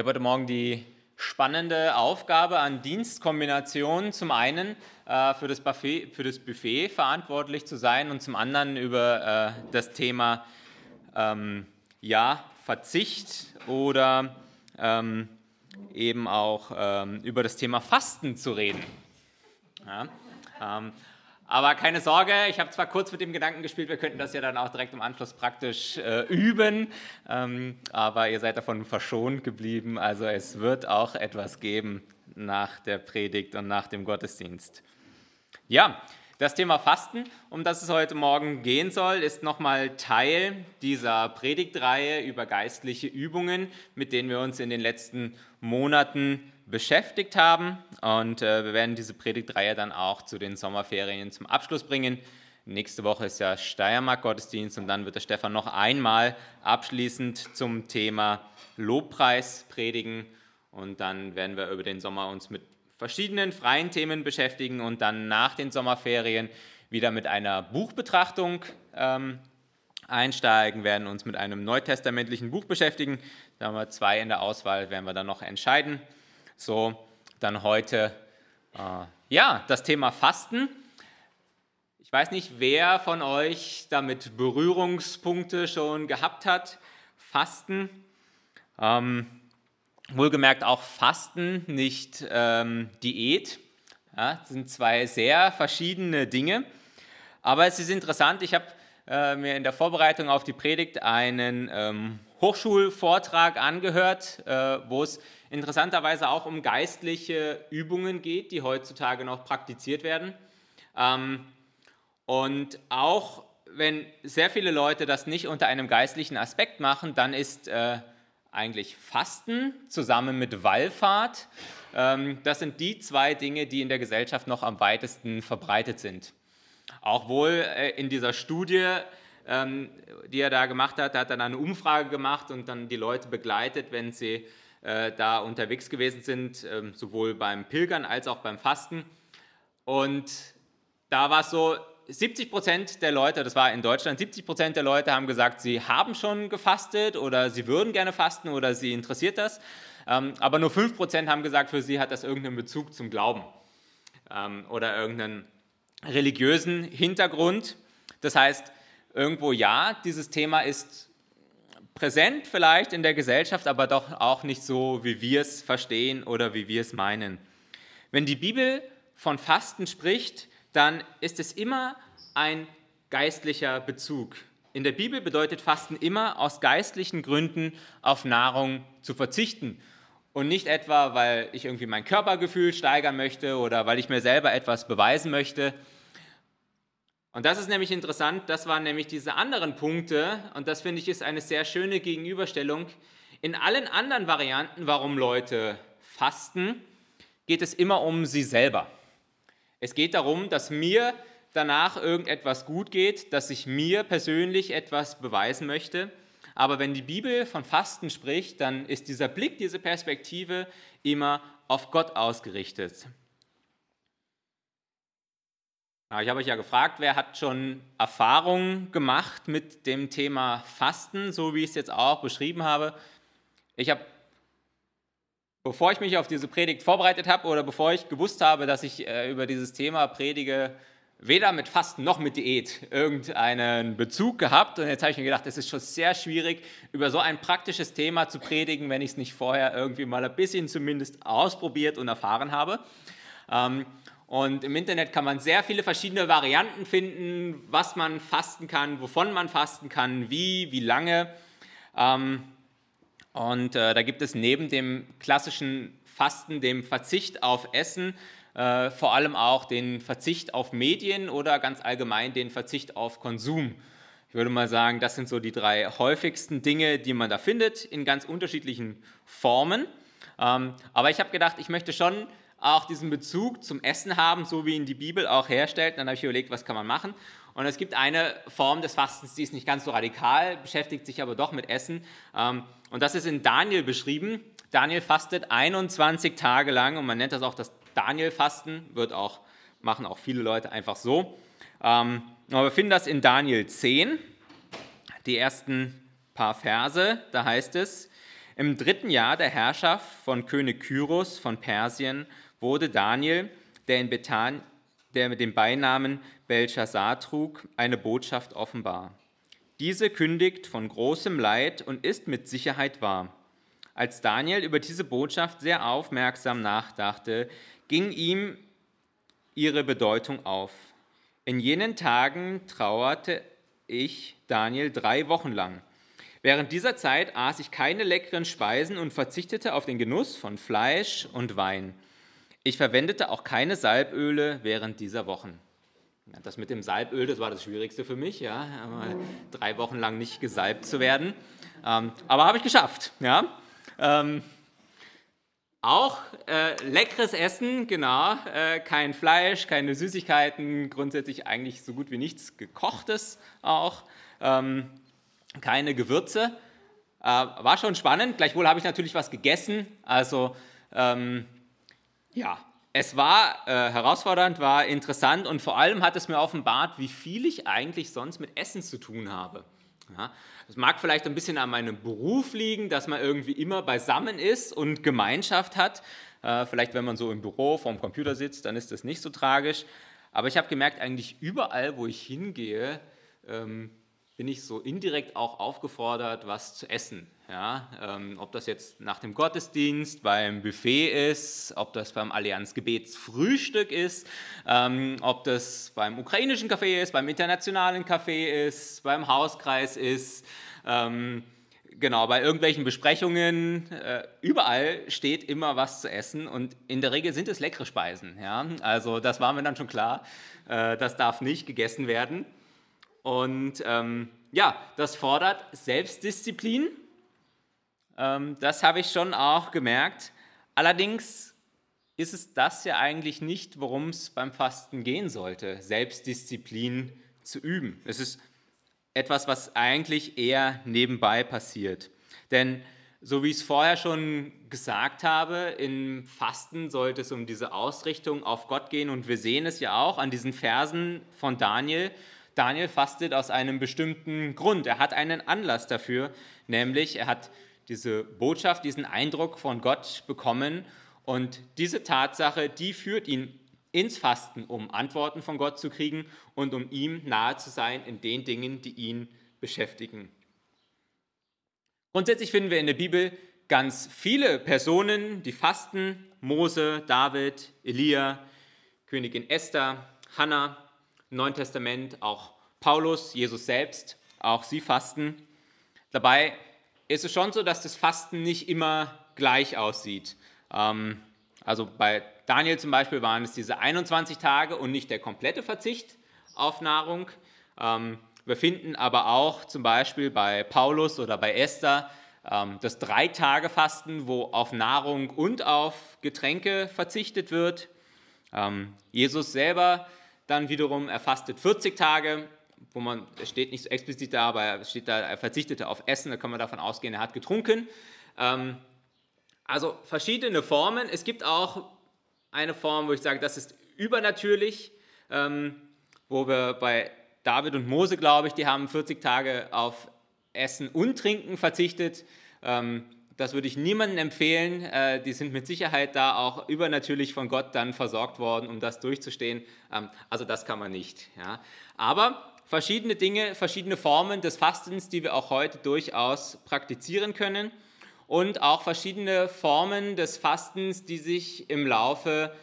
habe heute Morgen die spannende Aufgabe an Dienstkombinationen, zum einen äh, für, das Buffet, für das Buffet verantwortlich zu sein und zum anderen über äh, das Thema ähm, ja, Verzicht oder ähm, eben auch ähm, über das Thema Fasten zu reden. Ja, ähm, aber keine Sorge, ich habe zwar kurz mit dem Gedanken gespielt, wir könnten das ja dann auch direkt im Anschluss praktisch äh, üben, ähm, aber ihr seid davon verschont geblieben. Also es wird auch etwas geben nach der Predigt und nach dem Gottesdienst. Ja, das Thema Fasten, um das es heute Morgen gehen soll, ist nochmal Teil dieser Predigtreihe über geistliche Übungen, mit denen wir uns in den letzten Monaten beschäftigt haben. Und äh, wir werden diese Predigtreihe dann auch zu den Sommerferien zum Abschluss bringen. Nächste Woche ist ja Steiermark-Gottesdienst und dann wird der Stefan noch einmal abschließend zum Thema Lobpreis predigen. Und dann werden wir über den Sommer uns mit verschiedenen freien Themen beschäftigen und dann nach den Sommerferien wieder mit einer Buchbetrachtung ähm, einsteigen, werden uns mit einem neutestamentlichen Buch beschäftigen. Da haben wir zwei in der Auswahl, werden wir dann noch entscheiden. So, dann heute, äh, ja, das Thema Fasten. Ich weiß nicht, wer von euch damit Berührungspunkte schon gehabt hat. Fasten. Ähm, wohlgemerkt auch Fasten, nicht ähm, Diät. Ja, das sind zwei sehr verschiedene Dinge. Aber es ist interessant, ich habe äh, mir in der Vorbereitung auf die Predigt einen ähm, Hochschulvortrag angehört, äh, wo es interessanterweise auch um geistliche Übungen geht, die heutzutage noch praktiziert werden. Ähm, und auch wenn sehr viele Leute das nicht unter einem geistlichen Aspekt machen, dann ist äh, eigentlich Fasten zusammen mit Wallfahrt, ähm, das sind die zwei Dinge, die in der Gesellschaft noch am weitesten verbreitet sind. Auch wohl äh, in dieser Studie ähm, die er da gemacht hat. Er hat dann eine Umfrage gemacht und dann die Leute begleitet, wenn sie äh, da unterwegs gewesen sind, ähm, sowohl beim Pilgern als auch beim Fasten. Und da war es so, 70 Prozent der Leute, das war in Deutschland, 70 Prozent der Leute haben gesagt, sie haben schon gefastet oder sie würden gerne fasten oder sie interessiert das. Ähm, aber nur 5 Prozent haben gesagt, für sie hat das irgendeinen Bezug zum Glauben oder irgendeinen religiösen Hintergrund. Das heißt, irgendwo ja, dieses Thema ist präsent vielleicht in der Gesellschaft, aber doch auch nicht so, wie wir es verstehen oder wie wir es meinen. Wenn die Bibel von Fasten spricht, dann ist es immer ein geistlicher Bezug. In der Bibel bedeutet Fasten immer aus geistlichen Gründen auf Nahrung zu verzichten und nicht etwa, weil ich irgendwie mein Körpergefühl steigern möchte oder weil ich mir selber etwas beweisen möchte, und das ist nämlich interessant, das waren nämlich diese anderen Punkte und das finde ich ist eine sehr schöne Gegenüberstellung. In allen anderen Varianten, warum Leute fasten, geht es immer um sie selber. Es geht darum, dass mir danach irgendetwas gut geht, dass ich mir persönlich etwas beweisen möchte. Aber wenn die Bibel von Fasten spricht, dann ist dieser Blick, diese Perspektive immer auf Gott ausgerichtet. Ich habe euch ja gefragt, wer hat schon Erfahrungen gemacht mit dem Thema Fasten, so wie ich es jetzt auch beschrieben habe. Ich habe, bevor ich mich auf diese Predigt vorbereitet habe oder bevor ich gewusst habe, dass ich äh, über dieses Thema predige, weder mit Fasten noch mit Diät irgendeinen Bezug gehabt. Und jetzt habe ich mir gedacht, es ist schon sehr schwierig, über so ein praktisches Thema zu predigen, wenn ich es nicht vorher irgendwie mal ein bisschen zumindest ausprobiert und erfahren habe. Ähm, und im Internet kann man sehr viele verschiedene Varianten finden, was man fasten kann, wovon man fasten kann, wie, wie lange. Ähm, und äh, da gibt es neben dem klassischen Fasten, dem Verzicht auf Essen, äh, vor allem auch den Verzicht auf Medien oder ganz allgemein den Verzicht auf Konsum. Ich würde mal sagen, das sind so die drei häufigsten Dinge, die man da findet, in ganz unterschiedlichen Formen. Ähm, aber ich habe gedacht, ich möchte schon auch diesen Bezug zum Essen haben, so wie ihn die Bibel auch herstellt. Dann habe ich überlegt, was kann man machen. Und es gibt eine Form des Fastens, die ist nicht ganz so radikal, beschäftigt sich aber doch mit Essen. Ähm, und das ist in Daniel beschrieben. Daniel fastet 21 Tage lang und man nennt das auch das Daniel-Fasten, wird auch, machen auch viele Leute einfach so. Ähm, aber wir finden das in Daniel 10, die ersten paar Verse. Da heißt es, Im dritten Jahr der Herrschaft von König Kyros von Persien wurde Daniel, der, in Bethan, der mit dem Beinamen Belshazzar trug, eine Botschaft offenbar. Diese kündigt von großem Leid und ist mit Sicherheit wahr. Als Daniel über diese Botschaft sehr aufmerksam nachdachte, ging ihm ihre Bedeutung auf. In jenen Tagen trauerte ich, Daniel, drei Wochen lang. Während dieser Zeit aß ich keine leckeren Speisen und verzichtete auf den Genuss von Fleisch und Wein. Ich verwendete auch keine Salböle während dieser Wochen. Das mit dem Salböl, das war das Schwierigste für mich, ja, drei Wochen lang nicht gesalbt zu werden. Ähm, aber habe ich geschafft, ja. Auch äh, leckeres Essen, genau, äh, kein Fleisch, keine Süßigkeiten, grundsätzlich eigentlich so gut wie nichts gekochtes auch, ähm, keine Gewürze. Äh, war schon spannend, gleichwohl habe ich natürlich was gegessen, also ähm, ja, es war äh, herausfordernd, war interessant und vor allem hat es mir offenbart, wie viel ich eigentlich sonst mit Essen zu tun habe. Ja, das mag vielleicht ein bisschen an meinem Beruf liegen, dass man irgendwie immer beisammen ist und Gemeinschaft hat. Äh, vielleicht, wenn man so im Büro vorm Computer sitzt, dann ist das nicht so tragisch. Aber ich habe gemerkt, eigentlich überall, wo ich hingehe, ähm, bin ich so indirekt auch aufgefordert, was zu essen. Ja, ähm, ob das jetzt nach dem Gottesdienst beim Buffet ist, ob das beim Allianzgebetsfrühstück ist, ähm, ob das beim ukrainischen Café ist, beim internationalen Café ist, beim Hauskreis ist. Ähm, genau, bei irgendwelchen Besprechungen, äh, überall steht immer was zu essen und in der Regel sind es leckere Speisen. Ja? Also das war mir dann schon klar, äh, das darf nicht gegessen werden. Und ähm, ja, das fordert Selbstdisziplin das habe ich schon auch gemerkt. Allerdings ist es das ja eigentlich nicht, worum es beim Fasten gehen sollte, Selbstdisziplin zu üben. Es ist etwas, was eigentlich eher nebenbei passiert. Denn so wie ich es vorher schon gesagt habe, im Fasten sollte es um diese Ausrichtung auf Gott gehen und wir sehen es ja auch an diesen Versen von Daniel. Daniel fastet aus einem bestimmten Grund. Er hat einen Anlass dafür, nämlich er hat diese Botschaft, diesen Eindruck von Gott bekommen. Und diese Tatsache, die führt ihn ins Fasten, um Antworten von Gott zu kriegen und um ihm nahe zu sein in den Dingen, die ihn beschäftigen. Grundsätzlich finden wir in der Bibel ganz viele Personen, die fasten. Mose, David, Elia, Königin Esther, Hannah, im Neuen Testament auch Paulus, Jesus selbst, auch sie fasten. Dabei ist es schon so, dass das Fasten nicht immer gleich aussieht. Ähm, also bei Daniel zum Beispiel waren es diese 21 Tage und nicht der komplette Verzicht auf Nahrung. Ähm, wir finden aber auch zum Beispiel bei Paulus oder bei Esther ähm, das Drei-Tage-Fasten, wo auf Nahrung und auf Getränke verzichtet wird. Jesus selber dann wiederum, er fastet 40 Tage wo man, es steht nicht so explizit da, aber es steht da, er verzichtete auf Essen, da kann man davon ausgehen, er hat getrunken. Ähm, also verschiedene Formen. Es gibt auch eine Form, wo ich sage, das ist übernatürlich, ähm, wo wir bei David und Mose, glaube ich, die haben 40 Tage auf Essen und Trinken verzichtet. Ähm, das würde ich niemandem empfehlen. Äh, die sind mit Sicherheit da auch übernatürlich von Gott dann versorgt worden, um das durchzustehen. Ähm, also das kann man nicht. Ja. Aber verschiedene Dinge, verschiedene Formen des Fastens, die wir auch heute durchaus praktizieren können und auch verschiedene Formen des Fastens, die sich im Laufe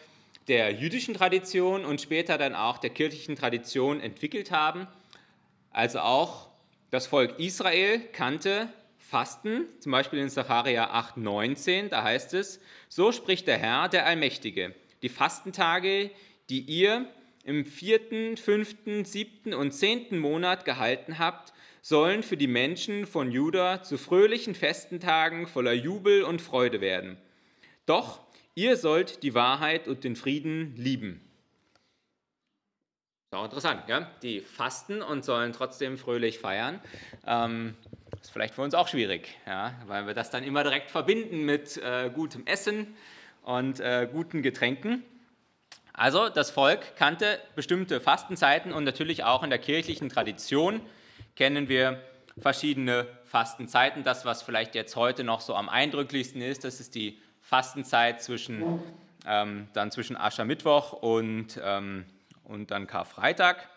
der jüdischen Tradition und später dann auch der kirchlichen Tradition entwickelt haben. Also auch das Volk Israel kannte Fasten, zum Beispiel in Sacharja 8,19, da heißt es, so spricht der Herr, der Allmächtige, die Fastentage, die ihr im vierten, fünften, siebten und zehnten Monat gehalten habt, sollen für die Menschen von Juda zu fröhlichen Festentagen voller Jubel und Freude werden. Doch ihr sollt die Wahrheit und den Frieden lieben. Auch interessant, ja? Die fasten und sollen trotzdem fröhlich feiern. Ähm, ist vielleicht für uns auch schwierig, ja? weil wir das dann immer direkt verbinden mit äh, gutem Essen und äh, guten Getränken. Also das Volk kannte bestimmte Fastenzeiten und natürlich auch in der kirchlichen Tradition kennen wir verschiedene Fastenzeiten. Das, was vielleicht jetzt heute noch so am eindrücklichsten ist, das ist die Fastenzeit zwischen, ähm, dann zwischen Aschermittwoch und, ähm, und dann Karfreitag.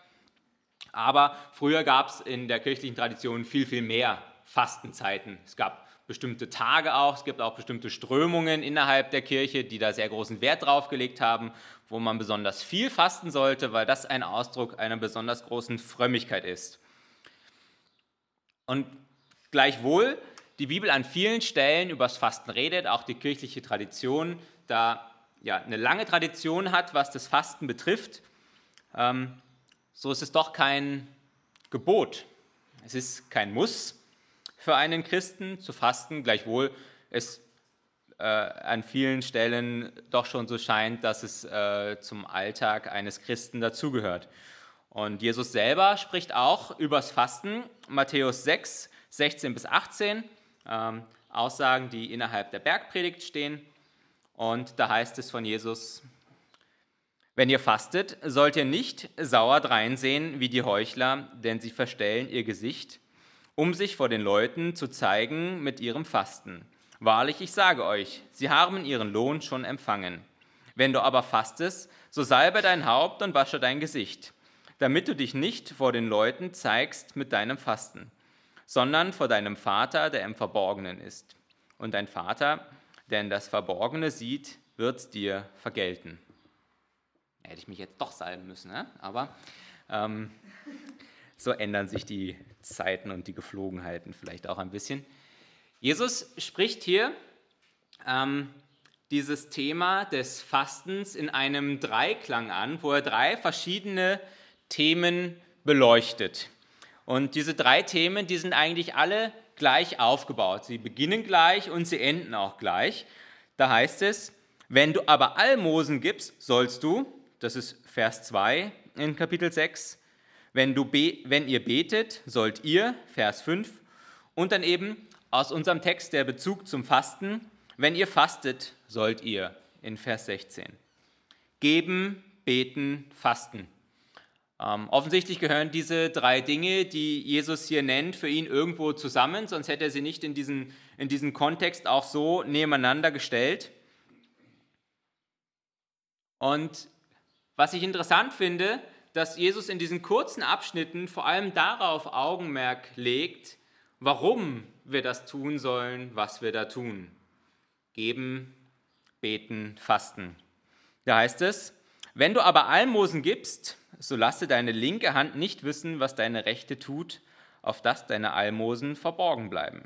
Aber früher gab es in der kirchlichen Tradition viel, viel mehr Fastenzeiten. Es gab bestimmte Tage auch, es gibt auch bestimmte Strömungen innerhalb der Kirche, die da sehr großen Wert drauf gelegt haben, wo man besonders viel fasten sollte, weil das ein Ausdruck einer besonders großen Frömmigkeit ist. Und gleichwohl die Bibel an vielen Stellen über das Fasten redet, auch die kirchliche Tradition da ja, eine lange Tradition hat, was das Fasten betrifft, ähm, so ist es doch kein Gebot. Es ist kein Muss für einen Christen zu fasten, gleichwohl es äh, an vielen Stellen doch schon so scheint, dass es äh, zum Alltag eines Christen dazugehört. Und Jesus selber spricht auch übers Fasten, Matthäus 6, 16 bis 18, ähm, Aussagen, die innerhalb der Bergpredigt stehen. Und da heißt es von Jesus, wenn ihr fastet, sollt ihr nicht sauer dreinsehen wie die Heuchler, denn sie verstellen ihr Gesicht, um sich vor den Leuten zu zeigen mit ihrem Fasten. Wahrlich, ich sage euch, sie haben ihren Lohn schon empfangen. Wenn du aber fastest, so salbe dein Haupt und wasche dein Gesicht, damit du dich nicht vor den Leuten zeigst mit deinem Fasten, sondern vor deinem Vater, der im Verborgenen ist. Und dein Vater, der in das Verborgene sieht, wird dir vergelten. Hätte ich mich jetzt doch salben müssen, ne? aber ähm, so ändern sich die Zeiten und die Geflogenheiten vielleicht auch ein bisschen. Jesus spricht hier ähm, dieses Thema des Fastens in einem Dreiklang an, wo er drei verschiedene Themen beleuchtet. Und diese drei Themen, die sind eigentlich alle gleich aufgebaut. Sie beginnen gleich und sie enden auch gleich. Da heißt es, wenn du aber Almosen gibst, sollst du, das ist Vers 2 in Kapitel 6. Wenn, du wenn ihr betet, sollt ihr, Vers 5. Und dann eben aus unserem Text der Bezug zum Fasten, wenn ihr fastet, sollt ihr, in Vers 16. Geben, beten, fasten. Ähm, offensichtlich gehören diese drei Dinge, die Jesus hier nennt, für ihn irgendwo zusammen, sonst hätte er sie nicht in diesen, in diesen Kontext auch so nebeneinander gestellt. Und was ich interessant finde, dass Jesus in diesen kurzen Abschnitten vor allem darauf Augenmerk legt, warum wir das tun sollen, was wir da tun. Geben, beten, fasten. Da heißt es, wenn du aber Almosen gibst, so lasse deine linke Hand nicht wissen, was deine rechte tut, auf dass deine Almosen verborgen bleiben.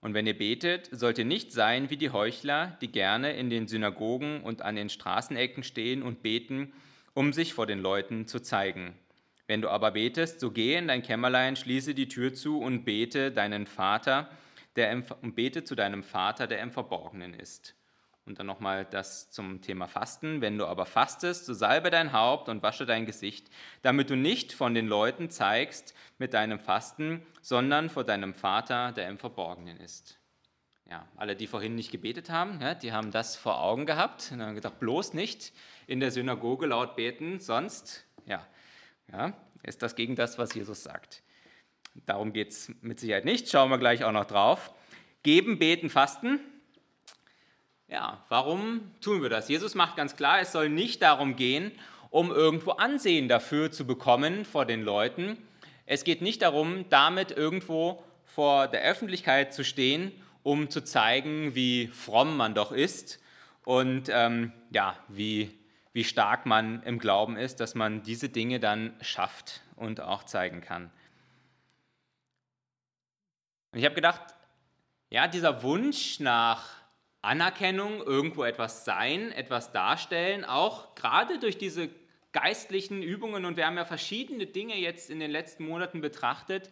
Und wenn ihr betet, sollt ihr nicht sein wie die Heuchler, die gerne in den Synagogen und an den Straßenecken stehen und beten, um sich vor den Leuten zu zeigen. Wenn du aber betest, so geh in dein Kämmerlein, schließe die Tür zu und bete deinen Vater, der im, und bete zu deinem Vater, der im Verborgenen ist. Und dann nochmal das zum Thema Fasten. Wenn du aber fastest, so salbe dein Haupt und wasche dein Gesicht, damit du nicht von den Leuten zeigst mit deinem Fasten, sondern vor deinem Vater, der im Verborgenen ist. Ja, alle, die vorhin nicht gebetet haben, ja, die haben das vor Augen gehabt und haben gedacht, bloß nicht in der Synagoge laut beten, sonst ja, ja, ist das gegen das, was Jesus sagt. Darum geht es mit Sicherheit nicht, schauen wir gleich auch noch drauf. Geben, beten, fasten. Ja, warum tun wir das? Jesus macht ganz klar, es soll nicht darum gehen, um irgendwo Ansehen dafür zu bekommen vor den Leuten, es geht nicht darum, damit irgendwo vor der Öffentlichkeit zu stehen, um zu zeigen, wie fromm man doch ist und ähm, ja, wie, wie stark man im Glauben ist, dass man diese Dinge dann schafft und auch zeigen kann. Und ich habe gedacht, ja, dieser Wunsch nach Anerkennung, irgendwo etwas sein, etwas darstellen, auch gerade durch diese geistlichen Übungen und wir haben ja verschiedene Dinge jetzt in den letzten Monaten betrachtet,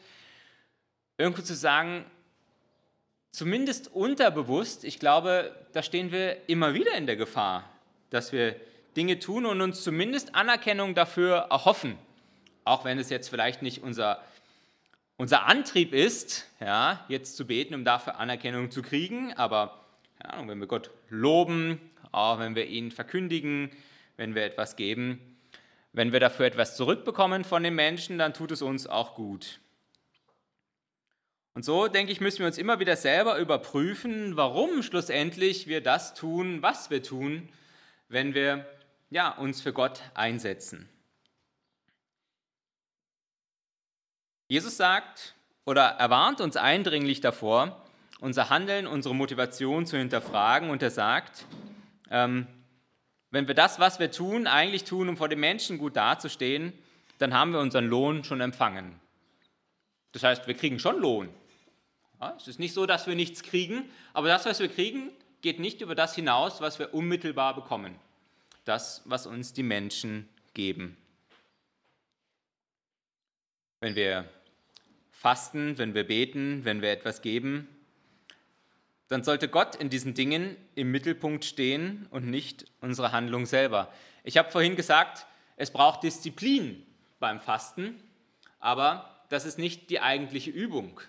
irgendwo zu sagen, zumindest unterbewusst, ich glaube, da stehen wir immer wieder in der Gefahr, dass wir Dinge tun und uns zumindest Anerkennung dafür erhoffen, auch wenn es jetzt vielleicht nicht unser, unser Antrieb ist, ja, jetzt zu beten, um dafür Anerkennung zu kriegen, aber Ahnung, wenn wir Gott loben, auch wenn wir ihn verkündigen, wenn wir etwas geben, wenn wir dafür etwas zurückbekommen von den Menschen, dann tut es uns auch gut. Und so, denke ich, müssen wir uns immer wieder selber überprüfen, warum schlussendlich wir das tun, was wir tun, wenn wir ja, uns für Gott einsetzen. Jesus sagt oder erwarnt uns eindringlich davor, unser Handeln, unsere Motivation zu hinterfragen. Und er sagt, ähm, wenn wir das, was wir tun, eigentlich tun, um vor den Menschen gut dazustehen, dann haben wir unseren Lohn schon empfangen. Das heißt, wir kriegen schon Lohn. Ja, es ist nicht so, dass wir nichts kriegen, aber das, was wir kriegen, geht nicht über das hinaus, was wir unmittelbar bekommen. Das, was uns die Menschen geben. Wenn wir fasten, wenn wir beten, wenn wir etwas geben, dann sollte Gott in diesen Dingen im Mittelpunkt stehen und nicht unsere Handlung selber. Ich habe vorhin gesagt, es braucht Disziplin beim Fasten, aber das ist nicht die eigentliche Übung.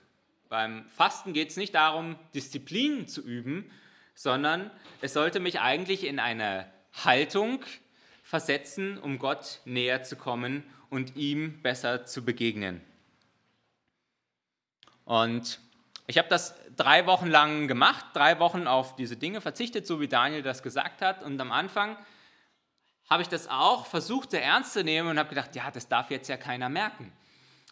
Beim Fasten geht es nicht darum, Disziplin zu üben, sondern es sollte mich eigentlich in eine Haltung versetzen, um Gott näher zu kommen und ihm besser zu begegnen. Und ich habe das drei Wochen lang gemacht, drei Wochen auf diese Dinge verzichtet, so wie Daniel das gesagt hat. Und am Anfang habe ich das auch versucht, sehr ernst zu nehmen und habe gedacht, ja, das darf jetzt ja keiner merken.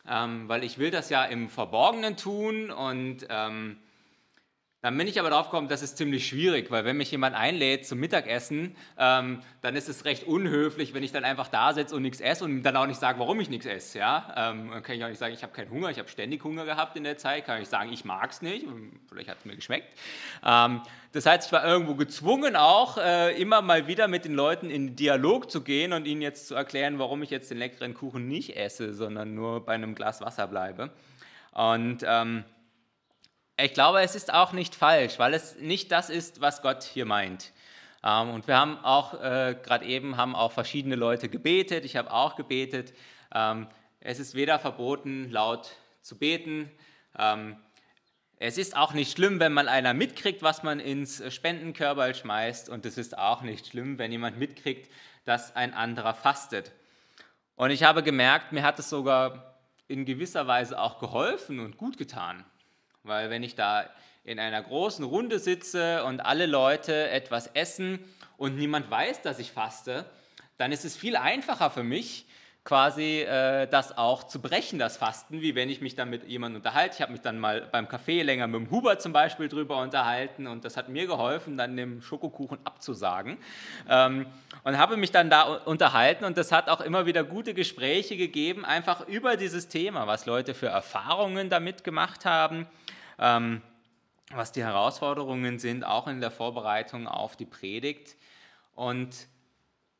Ähm, weil ich will das ja im Verborgenen tun und ähm, dann bin ich aber drauf gekommen, das ist ziemlich schwierig, weil wenn mich jemand einlädt zum Mittagessen, ähm, dann ist es recht unhöflich, wenn ich dann einfach da sitze und nichts esse und dann auch nicht sage, warum ich nichts esse. Ja? Ähm, kann ich auch nicht sagen, ich habe keinen Hunger, ich habe ständig Hunger gehabt in der Zeit, kann ich sagen, ich mag es nicht, vielleicht hat es mir geschmeckt. Ähm, das heißt, ich war irgendwo gezwungen auch, äh, immer mal wieder mit den Leuten in Dialog zu gehen und ihnen jetzt zu erklären, warum ich jetzt den leckeren Kuchen nicht esse, sondern nur bei einem Glas Wasser bleibe. Und ähm, ich glaube, es ist auch nicht falsch, weil es nicht das ist, was Gott hier meint. Ähm, und wir haben auch, äh, gerade eben, haben auch verschiedene Leute gebetet. Ich habe auch gebetet. Ähm, es ist weder verboten, laut zu beten. Ähm, es ist auch nicht schlimm, wenn mal einer mitkriegt, was man ins Spendenkörper schmeißt. Und es ist auch nicht schlimm, wenn jemand mitkriegt, dass ein anderer fastet. Und ich habe gemerkt, mir hat es sogar in gewisser Weise auch geholfen und gut getan. Weil wenn ich da in einer großen Runde sitze und alle Leute etwas essen und niemand weiß, dass ich faste, dann ist es viel einfacher für mich, quasi äh, das auch zu brechen, das Fasten, wie wenn ich mich dann mit jemandem unterhalte. Ich habe mich dann mal beim Café länger mit dem Huber zum Beispiel drüber unterhalten und das hat mir geholfen, dann dem Schokokuchen abzusagen. Ähm, und habe mich dann da unterhalten und das hat auch immer wieder gute Gespräche gegeben, einfach über dieses Thema, was Leute für Erfahrungen damit gemacht haben, ähm, was die Herausforderungen sind, auch in der Vorbereitung auf die Predigt. Und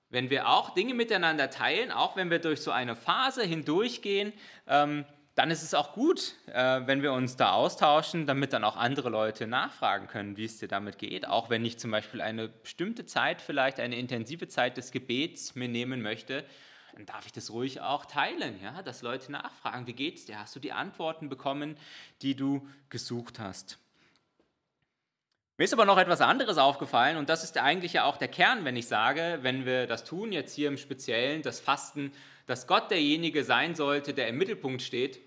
wenn wir auch Dinge miteinander teilen, auch wenn wir durch so eine Phase hindurchgehen, ähm, dann ist es auch gut, äh, wenn wir uns da austauschen, damit dann auch andere Leute nachfragen können, wie es dir damit geht. Auch wenn ich zum Beispiel eine bestimmte Zeit, vielleicht eine intensive Zeit des Gebets mir nehmen möchte, dann darf ich das ruhig auch teilen, ja? dass Leute nachfragen, wie geht es dir? Hast du die Antworten bekommen, die du gesucht hast? Mir ist aber noch etwas anderes aufgefallen und das ist eigentlich ja auch der Kern, wenn ich sage, wenn wir das tun, jetzt hier im Speziellen, das Fasten, dass Gott derjenige sein sollte, der im Mittelpunkt steht.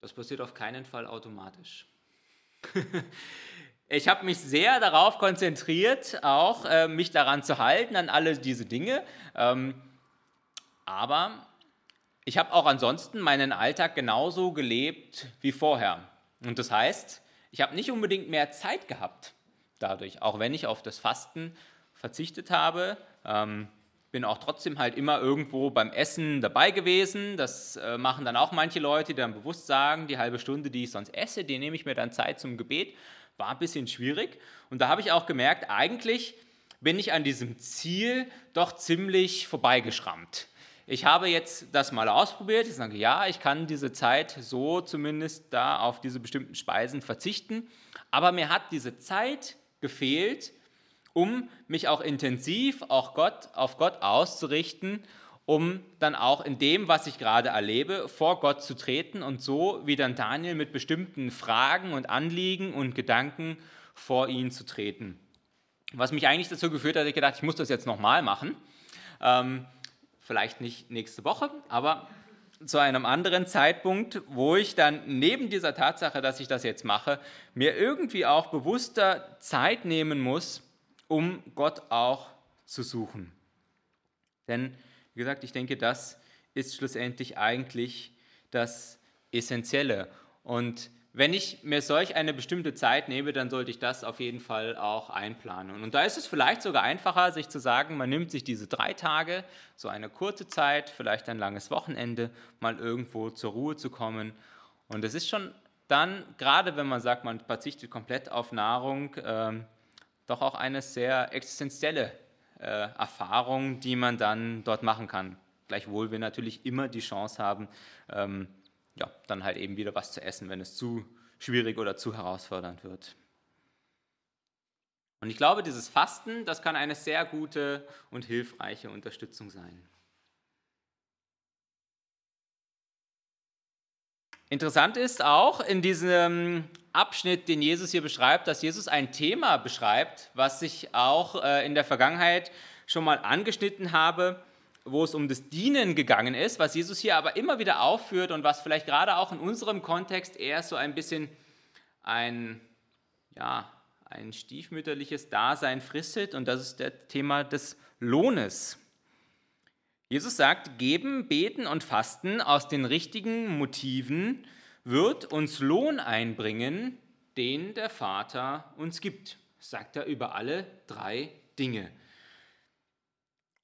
Das passiert auf keinen Fall automatisch. ich habe mich sehr darauf konzentriert, auch äh, mich daran zu halten, an alle diese Dinge. Ähm, aber ich habe auch ansonsten meinen Alltag genauso gelebt wie vorher. Und das heißt, ich habe nicht unbedingt mehr Zeit gehabt dadurch, auch wenn ich auf das Fasten verzichtet habe. Ähm, bin auch trotzdem halt immer irgendwo beim Essen dabei gewesen. Das äh, machen dann auch manche Leute, die dann bewusst sagen, die halbe Stunde, die ich sonst esse, die nehme ich mir dann Zeit zum Gebet. War ein bisschen schwierig. Und da habe ich auch gemerkt, eigentlich bin ich an diesem Ziel doch ziemlich vorbeigeschrammt. Ich habe jetzt das mal ausprobiert. Ich sage, ja, ich kann diese Zeit so zumindest da auf diese bestimmten Speisen verzichten. Aber mir hat diese Zeit gefehlt, um mich auch intensiv auch Gott, auf Gott auszurichten, um dann auch in dem, was ich gerade erlebe, vor Gott zu treten und so wie dann Daniel mit bestimmten Fragen und Anliegen und Gedanken vor ihn zu treten. Was mich eigentlich dazu geführt hat, ich gedacht, ich muss das jetzt nochmal machen. Ähm, Vielleicht nicht nächste Woche, aber zu einem anderen Zeitpunkt, wo ich dann neben dieser Tatsache, dass ich das jetzt mache, mir irgendwie auch bewusster Zeit nehmen muss, um Gott auch zu suchen. Denn, wie gesagt, ich denke, das ist schlussendlich eigentlich das Essentielle. Und wenn ich mir solch eine bestimmte Zeit nehme, dann sollte ich das auf jeden Fall auch einplanen. Und da ist es vielleicht sogar einfacher, sich zu sagen, man nimmt sich diese drei Tage, so eine kurze Zeit, vielleicht ein langes Wochenende, mal irgendwo zur Ruhe zu kommen. Und es ist schon dann, gerade wenn man sagt, man verzichtet komplett auf Nahrung, ähm, doch auch eine sehr existenzielle äh, Erfahrung, die man dann dort machen kann. Gleichwohl wir natürlich immer die Chance haben, ähm, ja, dann halt eben wieder was zu essen, wenn es zu schwierig oder zu herausfordernd wird. Und ich glaube, dieses Fasten, das kann eine sehr gute und hilfreiche Unterstützung sein. Interessant ist auch in diesem Abschnitt, den Jesus hier beschreibt, dass Jesus ein Thema beschreibt, was ich auch äh, in der Vergangenheit schon mal angeschnitten habe, wo es um das Dienen gegangen ist, was Jesus hier aber immer wieder aufführt und was vielleicht gerade auch in unserem Kontext eher so ein bisschen ein, ja, ein stiefmütterliches Dasein fristet und das ist das Thema des Lohnes. Jesus sagt, geben, beten und fasten aus den richtigen Motiven wird uns Lohn einbringen, den der Vater uns gibt, sagt er über alle drei Dinge.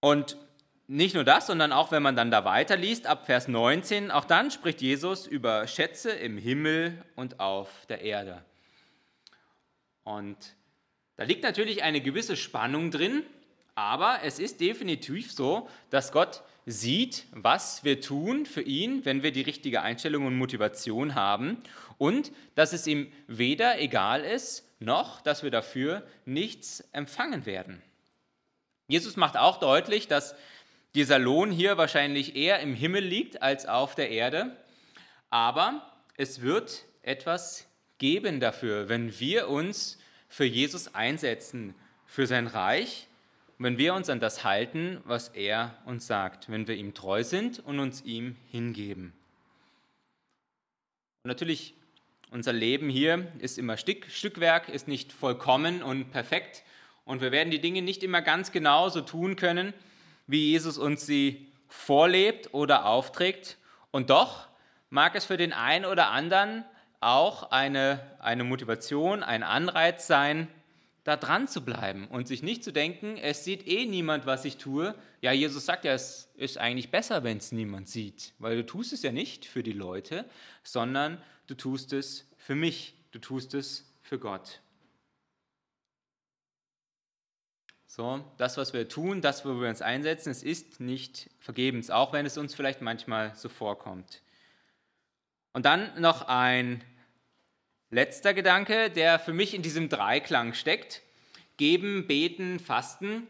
Und nicht nur das, sondern auch wenn man dann da weiterliest, ab Vers 19, auch dann spricht Jesus über Schätze im Himmel und auf der Erde. Und da liegt natürlich eine gewisse Spannung drin, aber es ist definitiv so, dass Gott sieht, was wir tun für ihn, wenn wir die richtige Einstellung und Motivation haben und dass es ihm weder egal ist, noch dass wir dafür nichts empfangen werden. Jesus macht auch deutlich, dass dieser Lohn hier wahrscheinlich eher im Himmel liegt als auf der Erde, aber es wird etwas geben dafür, wenn wir uns für Jesus einsetzen, für sein Reich, wenn wir uns an das halten, was er uns sagt, wenn wir ihm treu sind und uns ihm hingeben. Und natürlich, unser Leben hier ist immer Stück, Stückwerk, ist nicht vollkommen und perfekt. Und wir werden die Dinge nicht immer ganz genau so tun können, wie Jesus uns sie vorlebt oder aufträgt. Und doch mag es für den einen oder anderen auch eine, eine Motivation, ein Anreiz sein, da dran zu bleiben und sich nicht zu denken, es sieht eh niemand, was ich tue. Ja, Jesus sagt ja, es ist eigentlich besser, wenn es niemand sieht, weil du tust es ja nicht für die Leute, sondern du tust es für mich, du tust es für Gott. So, das, was wir tun, das, wo wir uns einsetzen, es ist nicht vergebens, auch wenn es uns vielleicht manchmal so vorkommt. Und dann noch ein letzter Gedanke, der für mich in diesem Dreiklang steckt. Geben, beten, fasten.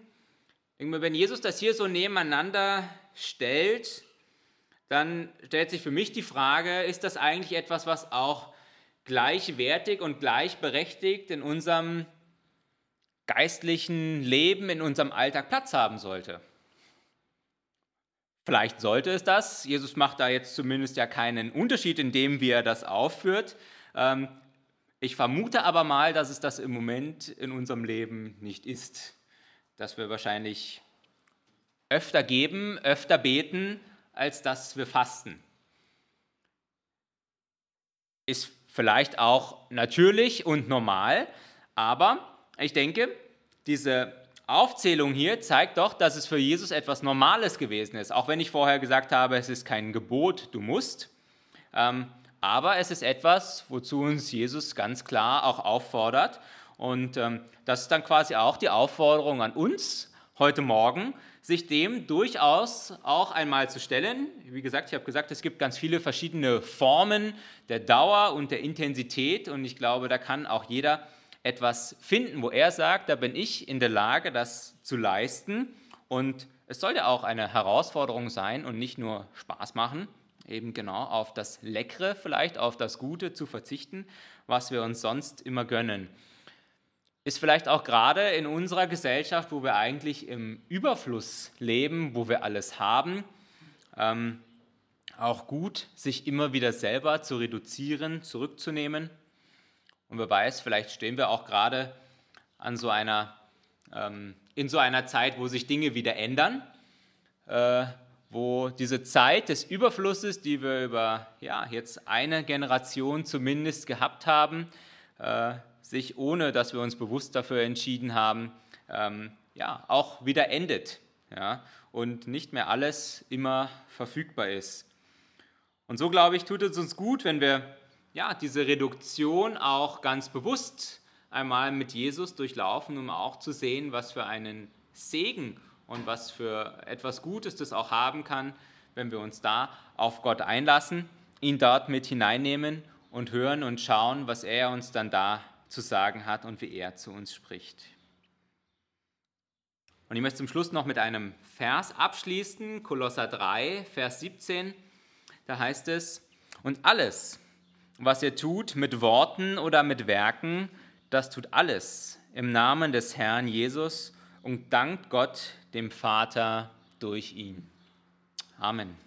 Wenn Jesus das hier so nebeneinander stellt, dann stellt sich für mich die Frage, ist das eigentlich etwas, was auch gleichwertig und gleichberechtigt in unserem geistlichen Leben in unserem Alltag Platz haben sollte. Vielleicht sollte es das. Jesus macht da jetzt zumindest ja keinen Unterschied in dem, wie er das aufführt. Ähm, ich vermute aber mal, dass es das im Moment in unserem Leben nicht ist. Dass wir wahrscheinlich öfter geben, öfter beten, als dass wir fasten. Ist vielleicht auch natürlich und normal, aber ich denke, diese Aufzählung hier zeigt doch, dass es für Jesus etwas Normales gewesen ist. Auch wenn ich vorher gesagt habe, es ist kein Gebot, du musst. Ähm, aber es ist etwas, wozu uns Jesus ganz klar auch auffordert. Und ähm, das ist dann quasi auch die Aufforderung an uns heute Morgen, sich dem durchaus auch einmal zu stellen. Wie gesagt, ich habe gesagt, es gibt ganz viele verschiedene Formen der Dauer und der Intensität. Und ich glaube, da kann auch jeder etwas finden, wo er sagt, da bin ich in der Lage, das zu leisten. Und es soll ja auch eine Herausforderung sein und nicht nur Spaß machen, eben genau auf das Leckere, vielleicht auf das Gute zu verzichten, was wir uns sonst immer gönnen. Ist vielleicht auch gerade in unserer Gesellschaft, wo wir eigentlich im Überfluss leben, wo wir alles haben, ähm, auch gut, sich immer wieder selber zu reduzieren, zurückzunehmen. Und wer weiß, vielleicht stehen wir auch gerade an so einer, ähm, in so einer Zeit, wo sich Dinge wieder ändern, äh, wo diese Zeit des Überflusses, die wir über ja, jetzt eine Generation zumindest gehabt haben, äh, sich ohne dass wir uns bewusst dafür entschieden haben, ähm, ja, auch wieder endet ja, und nicht mehr alles immer verfügbar ist. Und so, glaube ich, tut es uns gut, wenn wir ja, diese Reduktion auch ganz bewusst einmal mit Jesus durchlaufen, um auch zu sehen, was für einen Segen und was für etwas Gutes das auch haben kann, wenn wir uns da auf Gott einlassen, ihn dort mit hineinnehmen und hören und schauen, was er uns dann da zu sagen hat und wie er zu uns spricht. Und ich möchte zum Schluss noch mit einem Vers abschließen, Kolosser 3, Vers 17. Da heißt es, und alles, was ihr tut mit Worten oder mit Werken, das tut alles im Namen des Herrn Jesus und dankt Gott, dem Vater, durch ihn. Amen.